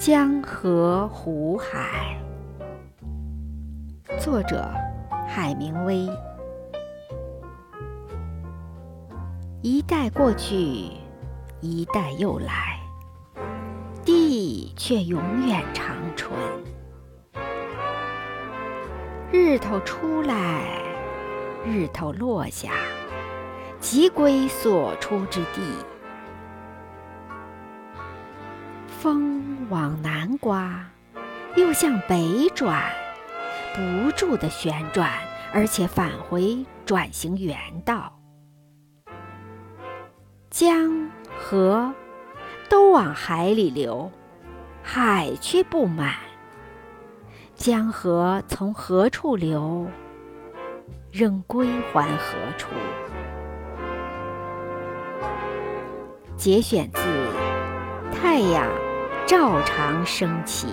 江河湖海，作者海明威。一代过去，一代又来，地却永远长存。日头出来，日头落下，即归所出之地。风往南刮，又向北转，不住的旋转，而且返回，转行原道。江河都往海里流，海却不满。江河从何处流，仍归还何处？节选自《太阳》。照常升起。